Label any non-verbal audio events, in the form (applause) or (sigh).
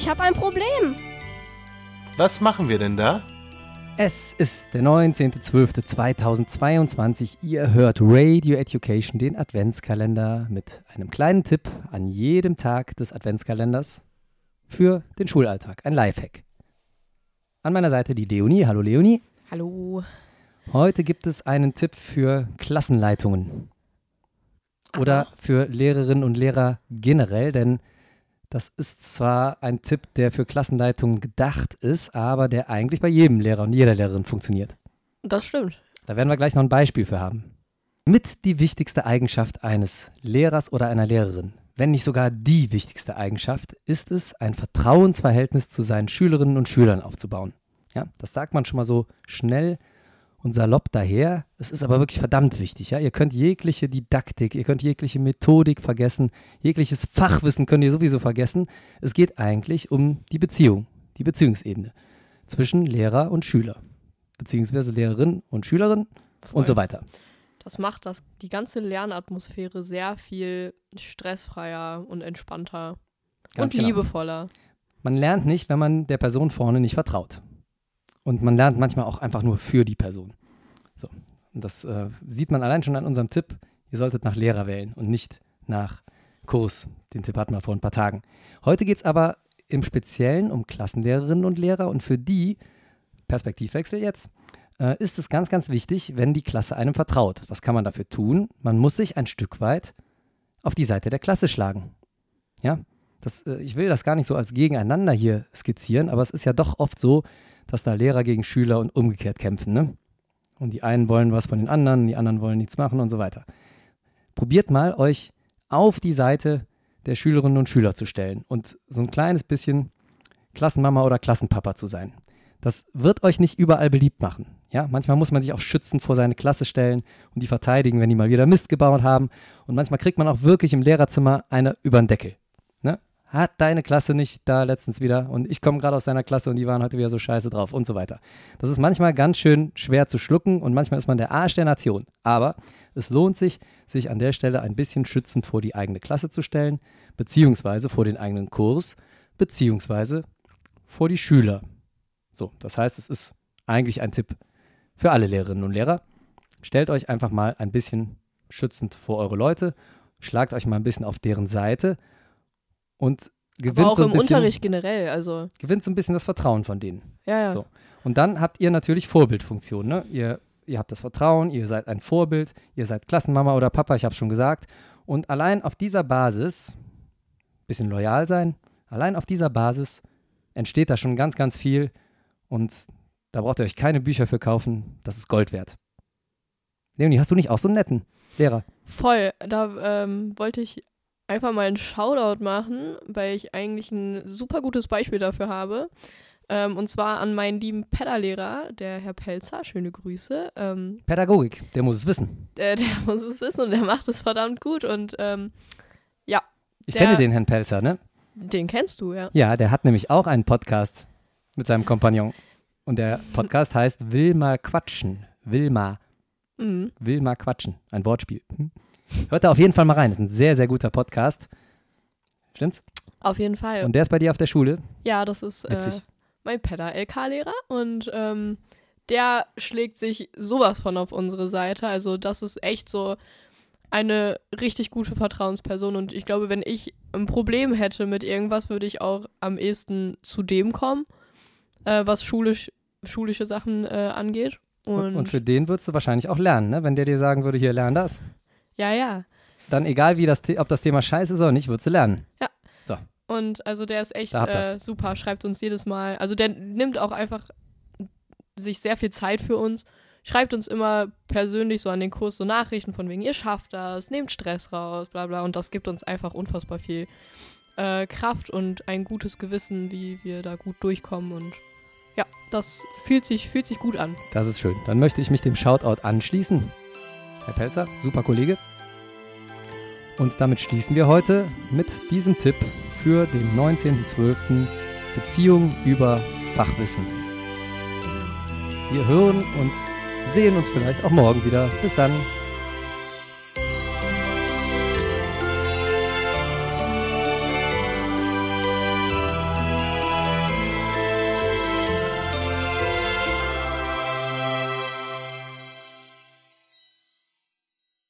Ich habe ein Problem. Was machen wir denn da? Es ist der 19.12.2022. Ihr hört Radio Education, den Adventskalender mit einem kleinen Tipp an jedem Tag des Adventskalenders für den Schulalltag. Ein Lifehack. An meiner Seite die Leonie. Hallo Leonie. Hallo. Heute gibt es einen Tipp für Klassenleitungen. Oder für Lehrerinnen und Lehrer generell, denn das ist zwar ein Tipp, der für Klassenleitungen gedacht ist, aber der eigentlich bei jedem Lehrer und jeder Lehrerin funktioniert. Das stimmt. Da werden wir gleich noch ein Beispiel für haben. Mit die wichtigste Eigenschaft eines Lehrers oder einer Lehrerin, wenn nicht sogar die wichtigste Eigenschaft, ist es, ein Vertrauensverhältnis zu seinen Schülerinnen und Schülern aufzubauen. Ja, das sagt man schon mal so schnell und salopp daher. Es ist aber wirklich verdammt wichtig. Ja? Ihr könnt jegliche Didaktik, ihr könnt jegliche Methodik vergessen, jegliches Fachwissen könnt ihr sowieso vergessen. Es geht eigentlich um die Beziehung, die Beziehungsebene zwischen Lehrer und Schüler, beziehungsweise Lehrerin und Schülerin Voll. und so weiter. Das macht das, die ganze Lernatmosphäre sehr viel stressfreier und entspannter Ganz und genau. liebevoller. Man lernt nicht, wenn man der Person vorne nicht vertraut. Und man lernt manchmal auch einfach nur für die Person. So. Und das äh, sieht man allein schon an unserem Tipp. Ihr solltet nach Lehrer wählen und nicht nach Kurs. Den Tipp hatten wir vor ein paar Tagen. Heute geht es aber im Speziellen um Klassenlehrerinnen und Lehrer. Und für die, Perspektivwechsel jetzt, äh, ist es ganz, ganz wichtig, wenn die Klasse einem vertraut. Was kann man dafür tun? Man muss sich ein Stück weit auf die Seite der Klasse schlagen. Ja, das, äh, ich will das gar nicht so als Gegeneinander hier skizzieren, aber es ist ja doch oft so, dass da Lehrer gegen Schüler und umgekehrt kämpfen. Ne? Und die einen wollen was von den anderen, die anderen wollen nichts machen und so weiter. Probiert mal, euch auf die Seite der Schülerinnen und Schüler zu stellen und so ein kleines bisschen Klassenmama oder Klassenpapa zu sein. Das wird euch nicht überall beliebt machen. Ja, manchmal muss man sich auch schützen vor seine Klasse stellen und die verteidigen, wenn die mal wieder Mist gebaut haben. Und manchmal kriegt man auch wirklich im Lehrerzimmer eine über den Deckel. Hat deine Klasse nicht da letztens wieder und ich komme gerade aus deiner Klasse und die waren heute wieder so scheiße drauf und so weiter. Das ist manchmal ganz schön schwer zu schlucken und manchmal ist man der Arsch der Nation. Aber es lohnt sich, sich an der Stelle ein bisschen schützend vor die eigene Klasse zu stellen, beziehungsweise vor den eigenen Kurs, beziehungsweise vor die Schüler. So, das heißt, es ist eigentlich ein Tipp für alle Lehrerinnen und Lehrer. Stellt euch einfach mal ein bisschen schützend vor eure Leute, schlagt euch mal ein bisschen auf deren Seite und gewinnt Aber auch so ein im bisschen, Unterricht generell. Also, gewinnt so ein bisschen das Vertrauen von denen. ja, ja. So. Und dann habt ihr natürlich Vorbildfunktion. Ne? Ihr, ihr habt das Vertrauen, ihr seid ein Vorbild, ihr seid Klassenmama oder Papa, ich habe schon gesagt. Und allein auf dieser Basis, bisschen loyal sein, allein auf dieser Basis entsteht da schon ganz, ganz viel. Und da braucht ihr euch keine Bücher für kaufen. Das ist Gold wert. Leonie, hast du nicht auch so einen netten Lehrer? Voll. Da ähm, wollte ich einfach mal einen Shoutout machen, weil ich eigentlich ein super gutes Beispiel dafür habe. Ähm, und zwar an meinen lieben Pedalehrer, der Herr Pelzer. Schöne Grüße. Ähm, Pädagogik, der muss es wissen. der, der (laughs) muss es wissen und der macht es verdammt gut. Und ähm, ja, Ich Der- kenne den Herrn Pelzer, ne? den kennst du, ja. Ja, der hat nämlich auch einen Podcast mit seinem Kompagnon. Und der Podcast heißt Will mal quatschen. Will mal, Mhm. will mal quatschen. Ein Wortspiel. Hm? Hört da auf jeden Fall mal rein. Das ist ein sehr, sehr guter Podcast. Stimmt's? Auf jeden Fall. Und der ist bei dir auf der Schule. Ja, das ist äh, mein Pedal-LK-Lehrer und ähm, der schlägt sich sowas von auf unsere Seite. Also das ist echt so eine richtig gute Vertrauensperson und ich glaube, wenn ich ein Problem hätte mit irgendwas, würde ich auch am ehesten zu dem kommen, äh, was schulisch, schulische Sachen äh, angeht. Und, Und, für den würdest du wahrscheinlich auch lernen, ne? Wenn der dir sagen würde, hier, lern das. ja, ja. Dann egal, wie das, ob das Thema scheiße ist oder nicht, würdest du lernen. Und also der ist echt äh, super, schreibt uns jedes Mal. Also der nimmt auch einfach sich sehr viel Zeit für uns. Schreibt uns immer persönlich so an den Kurs so Nachrichten von wegen, ihr schafft das, nehmt Stress raus, bla bla. Und das gibt uns einfach unfassbar viel äh, Kraft und ein gutes Gewissen, wie wir da gut durchkommen. Und ja, das fühlt sich, fühlt sich gut an. Das ist schön. Dann möchte ich mich dem Shoutout anschließen. Herr Pelzer, super Kollege. Und damit schließen wir heute mit diesem Tipp für den 19.12. Beziehung über Fachwissen. Wir hören und sehen uns vielleicht auch morgen wieder. Bis dann.